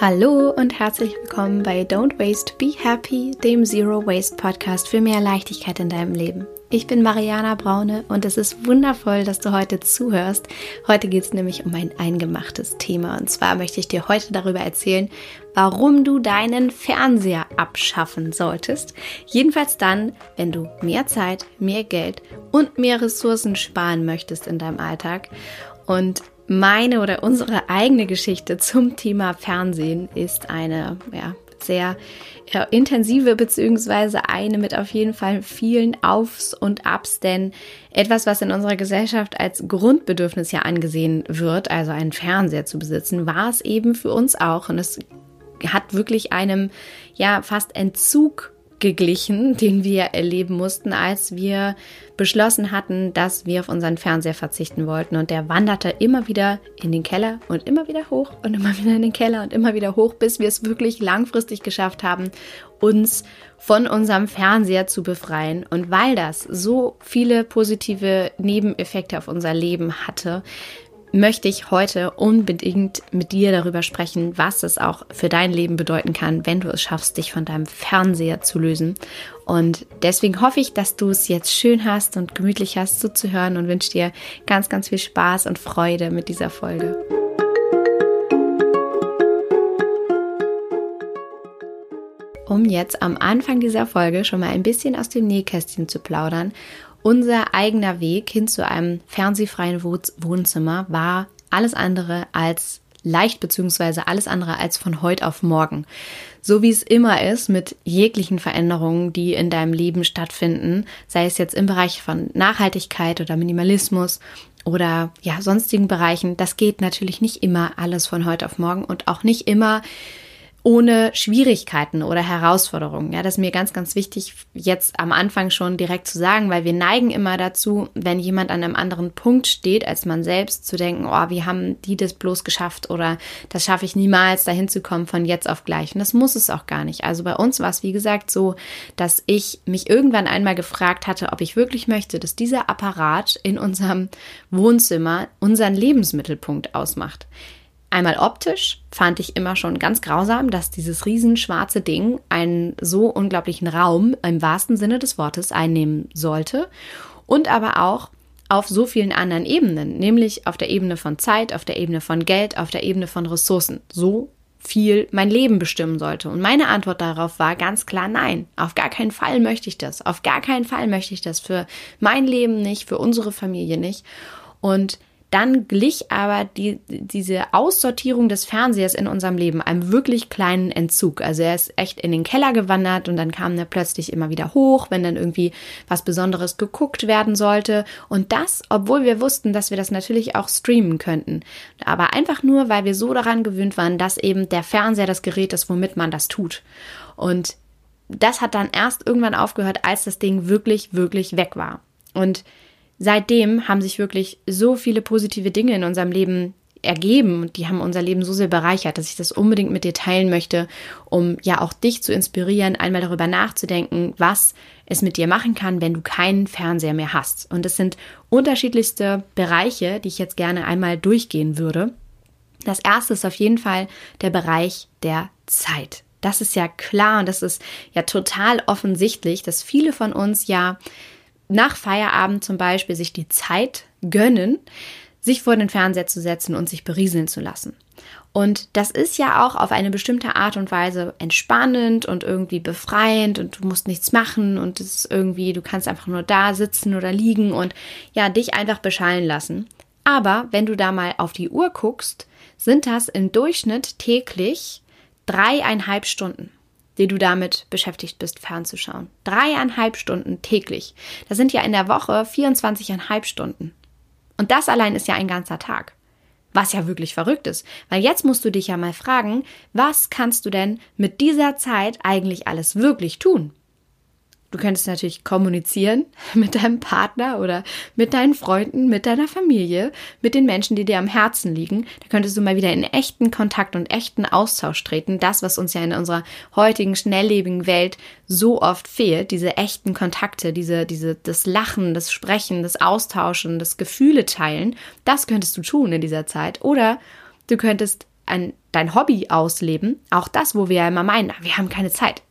Hallo und herzlich willkommen bei Don't Waste, Be Happy, dem Zero Waste Podcast für mehr Leichtigkeit in deinem Leben. Ich bin Mariana Braune und es ist wundervoll, dass du heute zuhörst. Heute geht es nämlich um ein eingemachtes Thema und zwar möchte ich dir heute darüber erzählen, warum du deinen Fernseher abschaffen solltest. Jedenfalls dann, wenn du mehr Zeit, mehr Geld und mehr Ressourcen sparen möchtest in deinem Alltag. Und meine oder unsere eigene Geschichte zum Thema Fernsehen ist eine ja, sehr ja, intensive beziehungsweise eine mit auf jeden Fall vielen Aufs und Abs, denn etwas, was in unserer Gesellschaft als Grundbedürfnis ja angesehen wird, also einen Fernseher zu besitzen, war es eben für uns auch. Und es hat wirklich einem ja fast Entzug geglichen, den wir erleben mussten, als wir beschlossen hatten, dass wir auf unseren Fernseher verzichten wollten. Und der wanderte immer wieder in den Keller und immer wieder hoch und immer wieder in den Keller und immer wieder hoch, bis wir es wirklich langfristig geschafft haben, uns von unserem Fernseher zu befreien. Und weil das so viele positive Nebeneffekte auf unser Leben hatte, möchte ich heute unbedingt mit dir darüber sprechen, was es auch für dein Leben bedeuten kann, wenn du es schaffst, dich von deinem Fernseher zu lösen. Und deswegen hoffe ich, dass du es jetzt schön hast und gemütlich hast zuzuhören und wünsche dir ganz, ganz viel Spaß und Freude mit dieser Folge. Um jetzt am Anfang dieser Folge schon mal ein bisschen aus dem Nähkästchen zu plaudern unser eigener Weg hin zu einem fernsehfreien Wohnzimmer war alles andere als leicht beziehungsweise alles andere als von heute auf morgen. So wie es immer ist mit jeglichen Veränderungen, die in deinem Leben stattfinden, sei es jetzt im Bereich von Nachhaltigkeit oder Minimalismus oder ja, sonstigen Bereichen, das geht natürlich nicht immer alles von heute auf morgen und auch nicht immer ohne Schwierigkeiten oder Herausforderungen. Ja, das ist mir ganz, ganz wichtig, jetzt am Anfang schon direkt zu sagen, weil wir neigen immer dazu, wenn jemand an einem anderen Punkt steht als man selbst, zu denken, oh, wie haben die das bloß geschafft oder das schaffe ich niemals, dahin zu kommen von jetzt auf gleich. Und das muss es auch gar nicht. Also bei uns war es, wie gesagt, so, dass ich mich irgendwann einmal gefragt hatte, ob ich wirklich möchte, dass dieser Apparat in unserem Wohnzimmer unseren Lebensmittelpunkt ausmacht. Einmal optisch fand ich immer schon ganz grausam, dass dieses riesenschwarze Ding einen so unglaublichen Raum im wahrsten Sinne des Wortes einnehmen sollte und aber auch auf so vielen anderen Ebenen, nämlich auf der Ebene von Zeit, auf der Ebene von Geld, auf der Ebene von Ressourcen. So viel mein Leben bestimmen sollte. Und meine Antwort darauf war ganz klar nein. Auf gar keinen Fall möchte ich das. Auf gar keinen Fall möchte ich das für mein Leben nicht, für unsere Familie nicht. Und dann glich aber die, diese Aussortierung des Fernsehers in unserem Leben einem wirklich kleinen Entzug. Also er ist echt in den Keller gewandert und dann kam er plötzlich immer wieder hoch, wenn dann irgendwie was Besonderes geguckt werden sollte. Und das, obwohl wir wussten, dass wir das natürlich auch streamen könnten. Aber einfach nur, weil wir so daran gewöhnt waren, dass eben der Fernseher das Gerät ist, womit man das tut. Und das hat dann erst irgendwann aufgehört, als das Ding wirklich, wirklich weg war. Und seitdem haben sich wirklich so viele positive Dinge in unserem Leben ergeben und die haben unser Leben so sehr bereichert, dass ich das unbedingt mit dir teilen möchte, um ja auch dich zu inspirieren, einmal darüber nachzudenken, was es mit dir machen kann, wenn du keinen Fernseher mehr hast. Und es sind unterschiedlichste Bereiche, die ich jetzt gerne einmal durchgehen würde. Das erste ist auf jeden Fall der Bereich der Zeit. Das ist ja klar und das ist ja total offensichtlich, dass viele von uns ja nach Feierabend zum Beispiel sich die Zeit gönnen, sich vor den Fernseher zu setzen und sich berieseln zu lassen. Und das ist ja auch auf eine bestimmte Art und Weise entspannend und irgendwie befreiend und du musst nichts machen und es ist irgendwie, du kannst einfach nur da sitzen oder liegen und ja, dich einfach beschallen lassen. Aber wenn du da mal auf die Uhr guckst, sind das im Durchschnitt täglich dreieinhalb Stunden die du damit beschäftigt bist, fernzuschauen. Dreieinhalb Stunden täglich. Das sind ja in der Woche 24,5 Stunden. Und das allein ist ja ein ganzer Tag. Was ja wirklich verrückt ist. Weil jetzt musst du dich ja mal fragen, was kannst du denn mit dieser Zeit eigentlich alles wirklich tun? Du könntest natürlich kommunizieren mit deinem Partner oder mit deinen Freunden, mit deiner Familie, mit den Menschen, die dir am Herzen liegen. Da könntest du mal wieder in echten Kontakt und echten Austausch treten. Das, was uns ja in unserer heutigen schnelllebigen Welt so oft fehlt, diese echten Kontakte, diese, diese, das Lachen, das Sprechen, das Austauschen, das Gefühle teilen, das könntest du tun in dieser Zeit. Oder du könntest ein dein Hobby ausleben. Auch das, wo wir ja immer meinen, wir haben keine Zeit.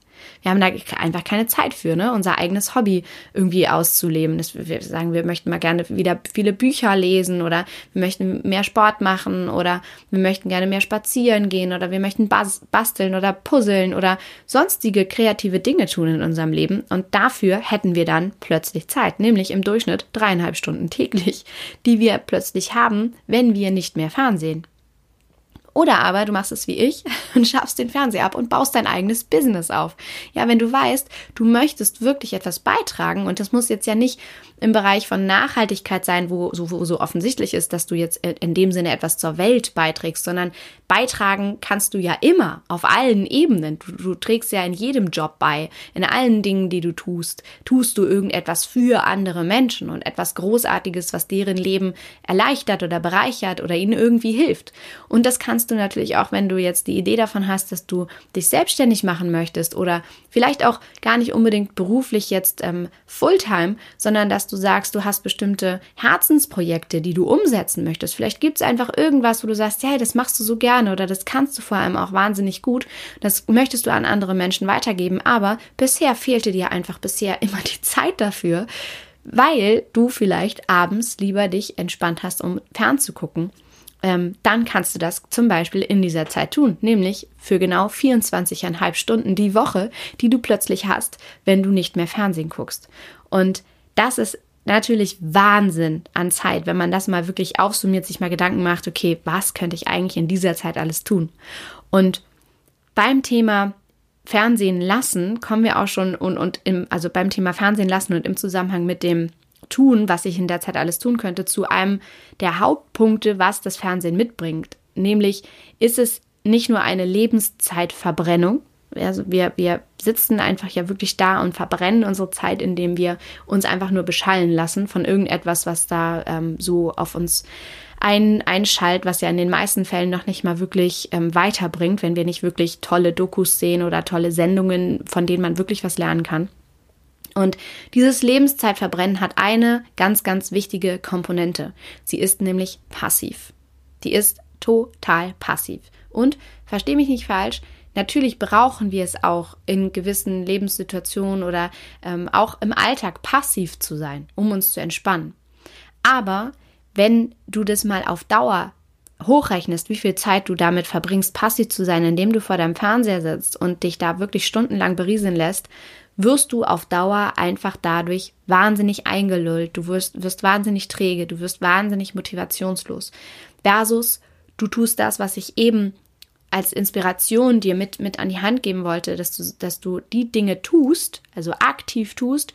Wir haben da einfach keine Zeit für, ne? unser eigenes Hobby irgendwie auszuleben. Das, wir sagen, wir möchten mal gerne wieder viele Bücher lesen oder wir möchten mehr Sport machen oder wir möchten gerne mehr spazieren gehen oder wir möchten basteln oder puzzeln oder sonstige kreative Dinge tun in unserem Leben. Und dafür hätten wir dann plötzlich Zeit, nämlich im Durchschnitt dreieinhalb Stunden täglich, die wir plötzlich haben, wenn wir nicht mehr Fernsehen. Oder aber du machst es wie ich und schaffst den Fernseher ab und baust dein eigenes Business auf. Ja, wenn du weißt, du möchtest wirklich etwas beitragen und das muss jetzt ja nicht im Bereich von Nachhaltigkeit sein, wo so, wo so offensichtlich ist, dass du jetzt in dem Sinne etwas zur Welt beiträgst, sondern beitragen kannst du ja immer auf allen Ebenen. Du, du trägst ja in jedem Job bei, in allen Dingen, die du tust, tust du irgendetwas für andere Menschen und etwas Großartiges, was deren Leben erleichtert oder bereichert oder ihnen irgendwie hilft. Und das kannst du natürlich auch, wenn du jetzt die Idee davon hast, dass du dich selbstständig machen möchtest oder vielleicht auch gar nicht unbedingt beruflich jetzt ähm, Fulltime, sondern dass du sagst, du hast bestimmte Herzensprojekte, die du umsetzen möchtest. Vielleicht gibt es einfach irgendwas, wo du sagst, ja, das machst du so gerne oder das kannst du vor allem auch wahnsinnig gut. Das möchtest du an andere Menschen weitergeben, aber bisher fehlte dir einfach bisher immer die Zeit dafür, weil du vielleicht abends lieber dich entspannt hast, um fernzugucken ähm, dann kannst du das zum Beispiel in dieser Zeit tun, nämlich für genau 24,5 Stunden die Woche, die du plötzlich hast, wenn du nicht mehr Fernsehen guckst. Und das ist natürlich Wahnsinn an Zeit, wenn man das mal wirklich aufsummiert, sich mal Gedanken macht, okay, was könnte ich eigentlich in dieser Zeit alles tun? Und beim Thema Fernsehen lassen kommen wir auch schon und, und im, also beim Thema Fernsehen lassen und im Zusammenhang mit dem tun, was ich in der Zeit alles tun könnte, zu einem der Hauptpunkte, was das Fernsehen mitbringt. Nämlich ist es nicht nur eine Lebenszeitverbrennung, also wir, wir sitzen einfach ja wirklich da und verbrennen unsere Zeit, indem wir uns einfach nur beschallen lassen von irgendetwas, was da ähm, so auf uns ein, einschallt, was ja in den meisten Fällen noch nicht mal wirklich ähm, weiterbringt, wenn wir nicht wirklich tolle Dokus sehen oder tolle Sendungen, von denen man wirklich was lernen kann. Und dieses Lebenszeitverbrennen hat eine ganz, ganz wichtige Komponente. Sie ist nämlich passiv. Die ist total passiv. Und verstehe mich nicht falsch, natürlich brauchen wir es auch in gewissen Lebenssituationen oder ähm, auch im Alltag passiv zu sein, um uns zu entspannen. Aber wenn du das mal auf Dauer hochrechnest, wie viel Zeit du damit verbringst, passiv zu sein, indem du vor deinem Fernseher sitzt und dich da wirklich stundenlang berieseln lässt, wirst du auf Dauer einfach dadurch wahnsinnig eingelullt, du wirst, wirst wahnsinnig träge, du wirst wahnsinnig motivationslos. Versus du tust das, was ich eben als Inspiration dir mit, mit an die Hand geben wollte, dass du, dass du die Dinge tust, also aktiv tust,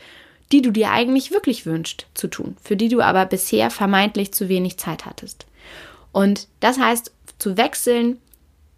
die du dir eigentlich wirklich wünschst zu tun, für die du aber bisher vermeintlich zu wenig Zeit hattest. Und das heißt, zu wechseln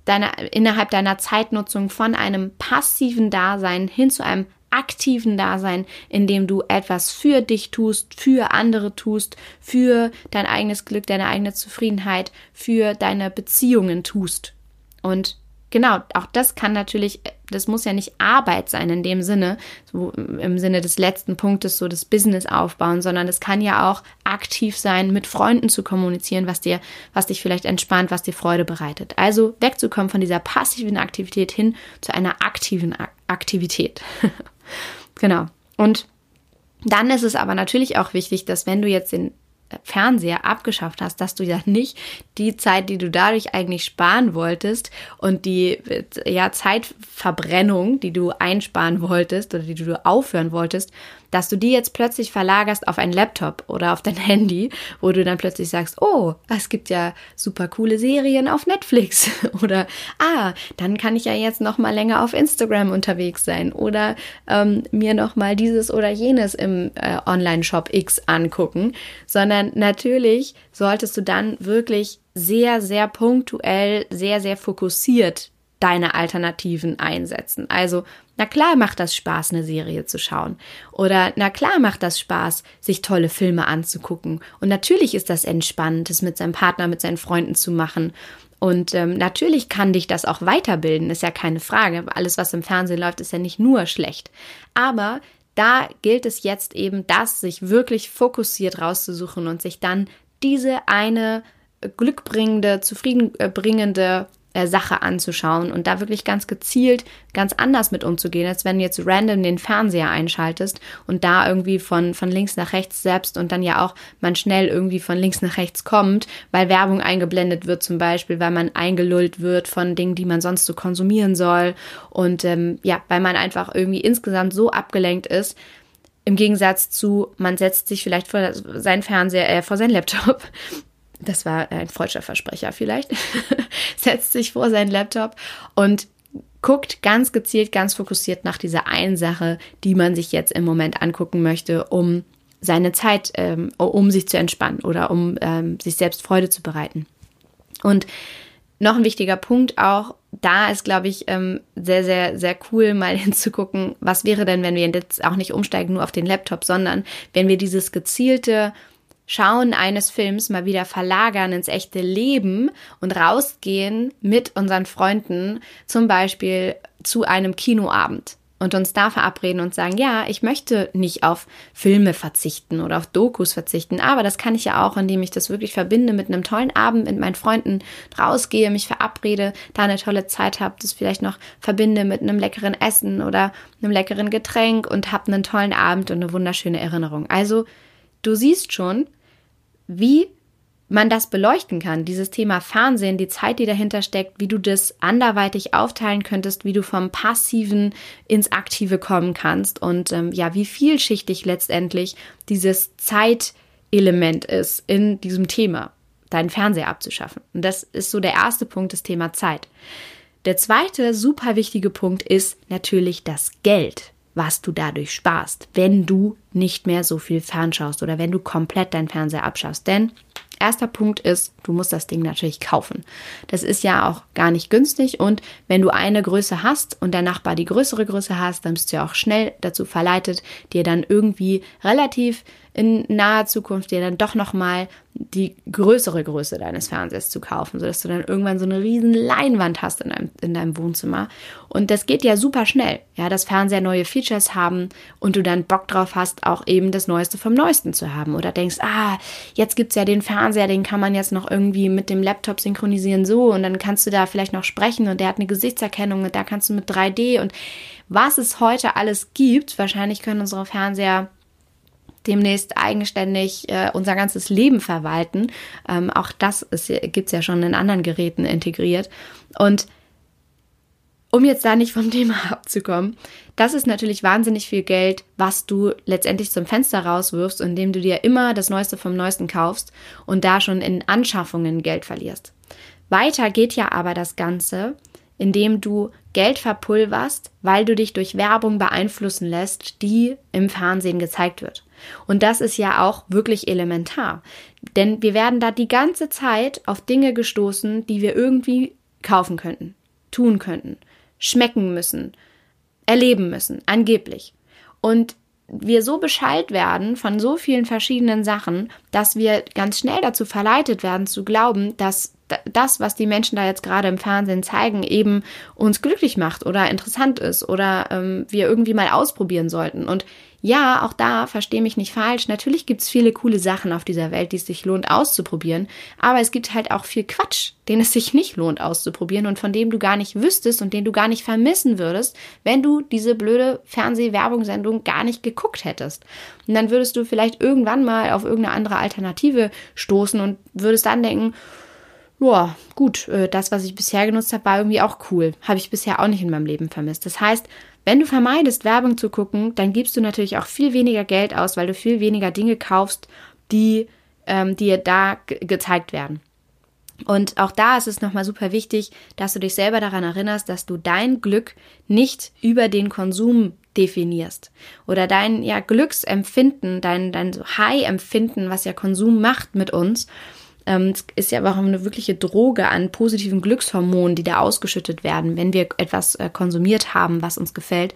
deine, innerhalb deiner Zeitnutzung von einem passiven Dasein hin zu einem aktiven Dasein, in dem du etwas für dich tust, für andere tust, für dein eigenes Glück, deine eigene Zufriedenheit, für deine Beziehungen tust. Und genau, auch das kann natürlich, das muss ja nicht Arbeit sein in dem Sinne, so im Sinne des letzten Punktes, so das Business aufbauen, sondern es kann ja auch aktiv sein, mit Freunden zu kommunizieren, was dir, was dich vielleicht entspannt, was dir Freude bereitet. Also wegzukommen von dieser passiven Aktivität hin zu einer aktiven Aktivität. Genau. Und dann ist es aber natürlich auch wichtig, dass wenn du jetzt den Fernseher abgeschafft hast, dass du ja nicht die Zeit, die du dadurch eigentlich sparen wolltest und die ja Zeitverbrennung, die du einsparen wolltest oder die du aufhören wolltest, dass du die jetzt plötzlich verlagerst auf einen Laptop oder auf dein Handy, wo du dann plötzlich sagst, oh, es gibt ja super coole Serien auf Netflix. Oder ah, dann kann ich ja jetzt noch mal länger auf Instagram unterwegs sein. Oder ähm, mir noch mal dieses oder jenes im äh, Online-Shop X angucken, sondern natürlich solltest du dann wirklich sehr, sehr punktuell, sehr, sehr fokussiert deine Alternativen einsetzen. Also, na klar macht das Spaß, eine Serie zu schauen. Oder na klar macht das Spaß, sich tolle Filme anzugucken. Und natürlich ist das entspannend, es mit seinem Partner, mit seinen Freunden zu machen. Und ähm, natürlich kann dich das auch weiterbilden, ist ja keine Frage. Alles, was im Fernsehen läuft, ist ja nicht nur schlecht. Aber da gilt es jetzt eben, das sich wirklich fokussiert rauszusuchen und sich dann diese eine glückbringende, zufriedenbringende äh, Sache anzuschauen und da wirklich ganz gezielt ganz anders mit umzugehen, als wenn du jetzt random den Fernseher einschaltest und da irgendwie von, von links nach rechts selbst und dann ja auch man schnell irgendwie von links nach rechts kommt, weil Werbung eingeblendet wird zum Beispiel, weil man eingelullt wird von Dingen, die man sonst so konsumieren soll und ähm, ja, weil man einfach irgendwie insgesamt so abgelenkt ist, im Gegensatz zu, man setzt sich vielleicht vor seinen Fernseher, äh, vor seinen Laptop das war ein freudscher Versprecher vielleicht, setzt sich vor seinen Laptop und guckt ganz gezielt, ganz fokussiert nach dieser einen Sache, die man sich jetzt im Moment angucken möchte, um seine Zeit, ähm, um sich zu entspannen oder um ähm, sich selbst Freude zu bereiten. Und noch ein wichtiger Punkt auch, da ist, glaube ich, ähm, sehr, sehr, sehr cool, mal hinzugucken, was wäre denn, wenn wir jetzt auch nicht umsteigen nur auf den Laptop, sondern wenn wir dieses gezielte Schauen eines Films mal wieder verlagern ins echte Leben und rausgehen mit unseren Freunden, zum Beispiel zu einem Kinoabend und uns da verabreden und sagen, ja, ich möchte nicht auf Filme verzichten oder auf Dokus verzichten, aber das kann ich ja auch, indem ich das wirklich verbinde mit einem tollen Abend mit meinen Freunden, rausgehe, mich verabrede, da eine tolle Zeit habe, das vielleicht noch verbinde mit einem leckeren Essen oder einem leckeren Getränk und habe einen tollen Abend und eine wunderschöne Erinnerung. Also, du siehst schon, wie man das beleuchten kann, dieses Thema Fernsehen, die Zeit, die dahinter steckt, wie du das anderweitig aufteilen könntest, wie du vom Passiven ins Aktive kommen kannst und ähm, ja, wie vielschichtig letztendlich dieses Zeitelement ist in diesem Thema, deinen Fernseher abzuschaffen. Und das ist so der erste Punkt, das Thema Zeit. Der zweite super wichtige Punkt ist natürlich das Geld was du dadurch sparst, wenn du nicht mehr so viel fernschaust oder wenn du komplett deinen Fernseher abschaust. Denn erster Punkt ist, du musst das Ding natürlich kaufen. Das ist ja auch gar nicht günstig und wenn du eine Größe hast und der Nachbar die größere Größe hast, dann bist du ja auch schnell dazu verleitet, dir dann irgendwie relativ in naher Zukunft dir dann doch nochmal die größere Größe deines Fernsehers zu kaufen, sodass du dann irgendwann so eine riesen Leinwand hast in deinem, in deinem Wohnzimmer. Und das geht ja super schnell, ja, dass Fernseher neue Features haben und du dann Bock drauf hast, auch eben das Neueste vom Neuesten zu haben. Oder denkst, ah, jetzt gibt's ja den Fernseher, den kann man jetzt noch irgendwie mit dem Laptop synchronisieren so und dann kannst du da vielleicht noch sprechen und der hat eine Gesichtserkennung und da kannst du mit 3D und was es heute alles gibt, wahrscheinlich können unsere Fernseher demnächst eigenständig äh, unser ganzes Leben verwalten. Ähm, auch das gibt es ja schon in anderen Geräten integriert. Und um jetzt da nicht vom Thema abzukommen, das ist natürlich wahnsinnig viel Geld, was du letztendlich zum Fenster rauswirfst, indem du dir immer das Neueste vom Neuesten kaufst und da schon in Anschaffungen Geld verlierst. Weiter geht ja aber das Ganze, indem du Geld verpulverst, weil du dich durch Werbung beeinflussen lässt, die im Fernsehen gezeigt wird. Und das ist ja auch wirklich elementar. Denn wir werden da die ganze Zeit auf Dinge gestoßen, die wir irgendwie kaufen könnten, tun könnten, schmecken müssen, erleben müssen, angeblich. Und wir so Bescheid werden von so vielen verschiedenen Sachen, dass wir ganz schnell dazu verleitet werden zu glauben, dass das, was die Menschen da jetzt gerade im Fernsehen zeigen, eben uns glücklich macht oder interessant ist oder ähm, wir irgendwie mal ausprobieren sollten. Und ja, auch da, verstehe mich nicht falsch, natürlich gibt es viele coole Sachen auf dieser Welt, die es sich lohnt auszuprobieren, aber es gibt halt auch viel Quatsch, den es sich nicht lohnt auszuprobieren und von dem du gar nicht wüsstest und den du gar nicht vermissen würdest, wenn du diese blöde Fernsehwerbungssendung gar nicht geguckt hättest. Und dann würdest du vielleicht irgendwann mal auf irgendeine andere Alternative stoßen und würdest dann denken, ja, gut, äh, das, was ich bisher genutzt habe, war irgendwie auch cool. Habe ich bisher auch nicht in meinem Leben vermisst. Das heißt, wenn du vermeidest, Werbung zu gucken, dann gibst du natürlich auch viel weniger Geld aus, weil du viel weniger Dinge kaufst, die ähm, dir da gezeigt werden. Und auch da ist es nochmal super wichtig, dass du dich selber daran erinnerst, dass du dein Glück nicht über den Konsum definierst. Oder dein ja, Glücksempfinden, dein, dein High-Empfinden, was ja Konsum macht mit uns, ähm, es ist ja auch eine wirkliche Droge an positiven Glückshormonen, die da ausgeschüttet werden, wenn wir etwas äh, konsumiert haben, was uns gefällt,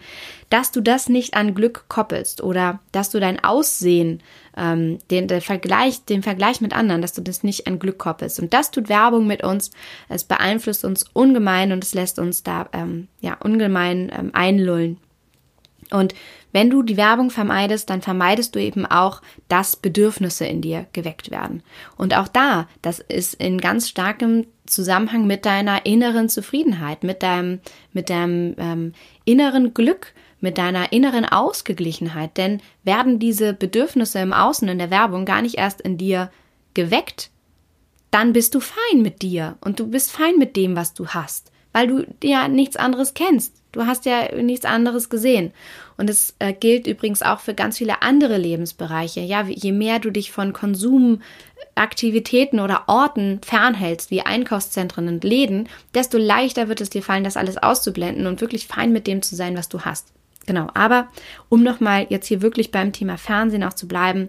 dass du das nicht an Glück koppelst oder dass du dein Aussehen, ähm, den, den, Vergleich, den Vergleich mit anderen, dass du das nicht an Glück koppelst. Und das tut Werbung mit uns. Es beeinflusst uns ungemein und es lässt uns da ähm, ja ungemein ähm, einlullen. Und wenn du die Werbung vermeidest, dann vermeidest du eben auch, dass Bedürfnisse in dir geweckt werden. Und auch da, das ist in ganz starkem Zusammenhang mit deiner inneren Zufriedenheit, mit deinem, mit deinem ähm, inneren Glück, mit deiner inneren Ausgeglichenheit. Denn werden diese Bedürfnisse im Außen in der Werbung gar nicht erst in dir geweckt, dann bist du fein mit dir und du bist fein mit dem, was du hast, weil du ja nichts anderes kennst. Du hast ja nichts anderes gesehen. Und es äh, gilt übrigens auch für ganz viele andere Lebensbereiche. Ja, je mehr du dich von Konsumaktivitäten oder Orten fernhältst, wie Einkaufszentren und Läden, desto leichter wird es dir fallen, das alles auszublenden und wirklich fein mit dem zu sein, was du hast. Genau, aber um nochmal jetzt hier wirklich beim Thema Fernsehen auch zu bleiben,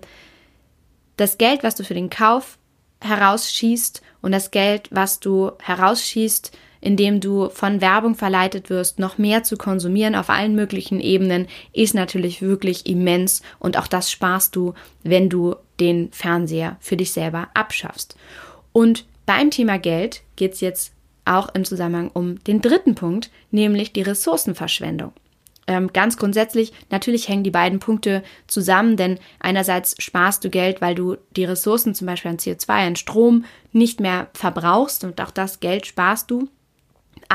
das Geld, was du für den Kauf herausschießt und das Geld, was du herausschießt, indem du von Werbung verleitet wirst, noch mehr zu konsumieren auf allen möglichen Ebenen, ist natürlich wirklich immens und auch das sparst du, wenn du den Fernseher für dich selber abschaffst. Und beim Thema Geld geht es jetzt auch im Zusammenhang um den dritten Punkt, nämlich die Ressourcenverschwendung. Ähm, ganz grundsätzlich, natürlich hängen die beiden Punkte zusammen, denn einerseits sparst du Geld, weil du die Ressourcen, zum Beispiel an CO2, an Strom, nicht mehr verbrauchst und auch das Geld sparst du.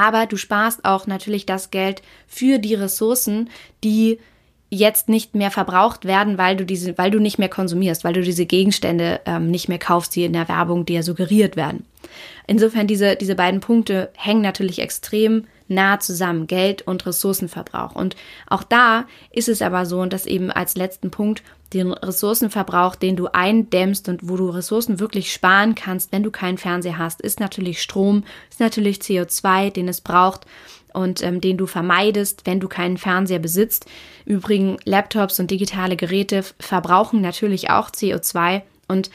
Aber du sparst auch natürlich das Geld für die Ressourcen, die jetzt nicht mehr verbraucht werden, weil du diese, weil du nicht mehr konsumierst, weil du diese Gegenstände ähm, nicht mehr kaufst, die in der Werbung dir suggeriert werden. Insofern diese, diese beiden Punkte hängen natürlich extrem nah zusammen, Geld und Ressourcenverbrauch. Und auch da ist es aber so, dass eben als letzten Punkt den Ressourcenverbrauch, den du eindämmst und wo du Ressourcen wirklich sparen kannst, wenn du keinen Fernseher hast, ist natürlich Strom, ist natürlich CO2, den es braucht und ähm, den du vermeidest, wenn du keinen Fernseher besitzt. Übrigens, Laptops und digitale Geräte verbrauchen natürlich auch CO2 und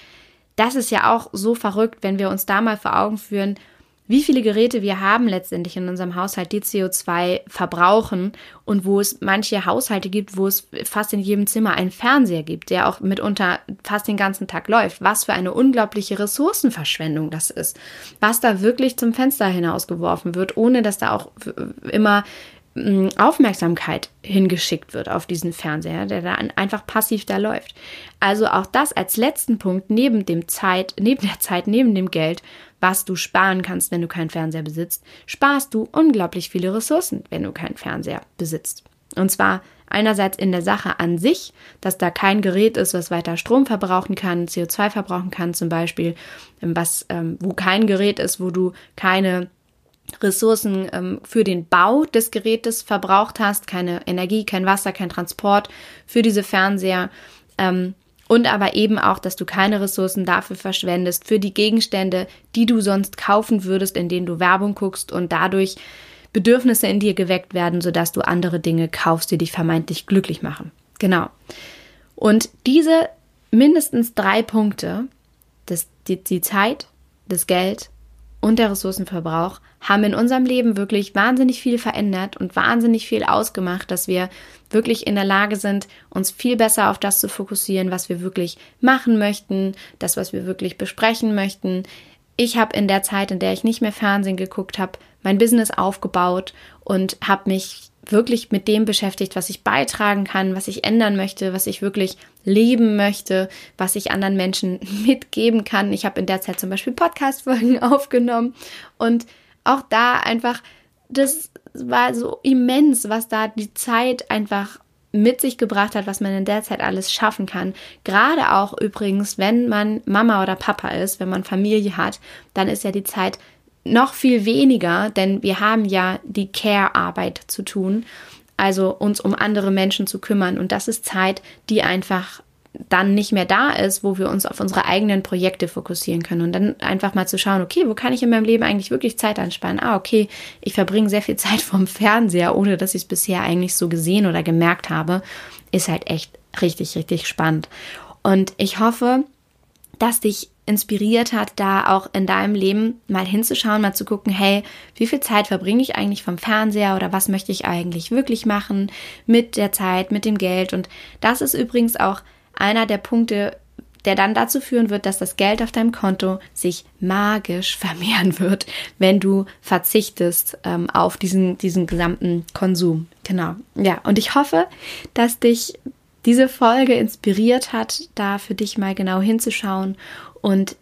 das ist ja auch so verrückt, wenn wir uns da mal vor Augen führen, wie viele Geräte wir haben letztendlich in unserem Haushalt, die CO2 verbrauchen und wo es manche Haushalte gibt, wo es fast in jedem Zimmer einen Fernseher gibt, der auch mitunter fast den ganzen Tag läuft. Was für eine unglaubliche Ressourcenverschwendung das ist. Was da wirklich zum Fenster hinausgeworfen wird, ohne dass da auch immer Aufmerksamkeit hingeschickt wird auf diesen Fernseher, der da einfach passiv da läuft. Also auch das als letzten Punkt neben dem Zeit, neben der Zeit, neben dem Geld was du sparen kannst, wenn du keinen Fernseher besitzt, sparst du unglaublich viele Ressourcen, wenn du keinen Fernseher besitzt. Und zwar einerseits in der Sache an sich, dass da kein Gerät ist, was weiter Strom verbrauchen kann, CO2 verbrauchen kann zum Beispiel, ähm, was, ähm, wo kein Gerät ist, wo du keine Ressourcen ähm, für den Bau des Gerätes verbraucht hast, keine Energie, kein Wasser, kein Transport für diese Fernseher. Ähm, und aber eben auch, dass du keine Ressourcen dafür verschwendest, für die Gegenstände, die du sonst kaufen würdest, in denen du Werbung guckst und dadurch Bedürfnisse in dir geweckt werden, sodass du andere Dinge kaufst, die dich vermeintlich glücklich machen. Genau. Und diese mindestens drei Punkte, das, die, die Zeit, das Geld und der Ressourcenverbrauch haben in unserem Leben wirklich wahnsinnig viel verändert und wahnsinnig viel ausgemacht, dass wir wirklich in der Lage sind, uns viel besser auf das zu fokussieren, was wir wirklich machen möchten, das, was wir wirklich besprechen möchten. Ich habe in der Zeit, in der ich nicht mehr Fernsehen geguckt habe, mein Business aufgebaut und habe mich wirklich mit dem beschäftigt, was ich beitragen kann, was ich ändern möchte, was ich wirklich leben möchte, was ich anderen Menschen mitgeben kann. Ich habe in der Zeit zum Beispiel Podcast-Folgen aufgenommen und auch da einfach, das war so immens, was da die Zeit einfach mit sich gebracht hat, was man in der Zeit alles schaffen kann. Gerade auch übrigens, wenn man Mama oder Papa ist, wenn man Familie hat, dann ist ja die Zeit noch viel weniger, denn wir haben ja die Care-Arbeit zu tun, also uns um andere Menschen zu kümmern. Und das ist Zeit, die einfach dann nicht mehr da ist, wo wir uns auf unsere eigenen Projekte fokussieren können und dann einfach mal zu schauen, okay, wo kann ich in meinem Leben eigentlich wirklich Zeit anspannen? Ah, okay, ich verbringe sehr viel Zeit vom Fernseher, ohne dass ich es bisher eigentlich so gesehen oder gemerkt habe, ist halt echt richtig, richtig spannend. Und ich hoffe, dass dich inspiriert hat, da auch in deinem Leben mal hinzuschauen, mal zu gucken, hey, wie viel Zeit verbringe ich eigentlich vom Fernseher oder was möchte ich eigentlich wirklich machen mit der Zeit, mit dem Geld. Und das ist übrigens auch einer der Punkte, der dann dazu führen wird, dass das Geld auf deinem Konto sich magisch vermehren wird, wenn du verzichtest ähm, auf diesen, diesen gesamten Konsum. Genau. Ja, und ich hoffe, dass dich diese Folge inspiriert hat, da für dich mal genau hinzuschauen. Und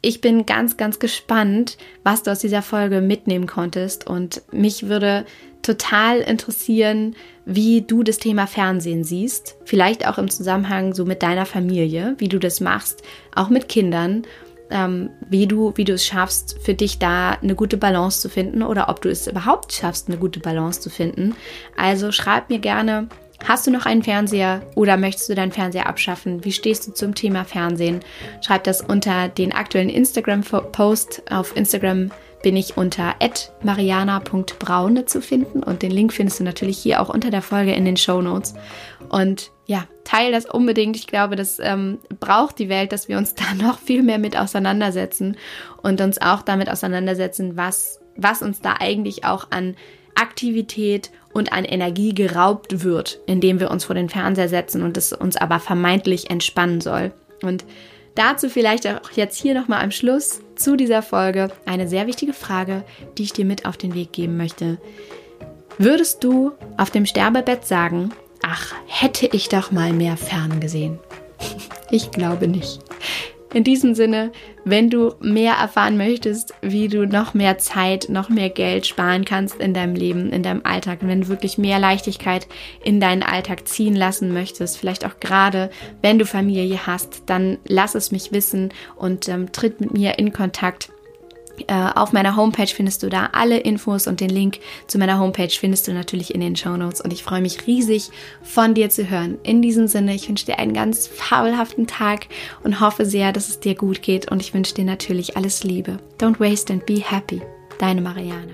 ich bin ganz, ganz gespannt, was du aus dieser Folge mitnehmen konntest. Und mich würde total interessieren, wie du das Thema Fernsehen siehst. Vielleicht auch im Zusammenhang so mit deiner Familie, wie du das machst, auch mit Kindern. Ähm, wie du, wie du es schaffst, für dich da eine gute Balance zu finden oder ob du es überhaupt schaffst, eine gute Balance zu finden. Also schreib mir gerne, Hast du noch einen Fernseher oder möchtest du deinen Fernseher abschaffen? Wie stehst du zum Thema Fernsehen? Schreib das unter den aktuellen Instagram-Post. Auf Instagram bin ich unter mariana.braune zu finden und den Link findest du natürlich hier auch unter der Folge in den Show Notes. Und ja, teile das unbedingt. Ich glaube, das ähm, braucht die Welt, dass wir uns da noch viel mehr mit auseinandersetzen und uns auch damit auseinandersetzen, was, was uns da eigentlich auch an Aktivität und an Energie geraubt wird, indem wir uns vor den Fernseher setzen und es uns aber vermeintlich entspannen soll. Und dazu vielleicht auch jetzt hier nochmal am Schluss zu dieser Folge eine sehr wichtige Frage, die ich dir mit auf den Weg geben möchte. Würdest du auf dem Sterbebett sagen, ach, hätte ich doch mal mehr Fern gesehen? Ich glaube nicht. In diesem Sinne, wenn du mehr erfahren möchtest, wie du noch mehr Zeit, noch mehr Geld sparen kannst in deinem Leben, in deinem Alltag, wenn du wirklich mehr Leichtigkeit in deinen Alltag ziehen lassen möchtest, vielleicht auch gerade, wenn du Familie hast, dann lass es mich wissen und ähm, tritt mit mir in Kontakt. Äh, auf meiner Homepage findest du da alle Infos und den Link zu meiner Homepage findest du natürlich in den Show Notes. Und ich freue mich riesig, von dir zu hören. In diesem Sinne, ich wünsche dir einen ganz fabelhaften Tag und hoffe sehr, dass es dir gut geht. Und ich wünsche dir natürlich alles Liebe. Don't waste and be happy. Deine Mariana.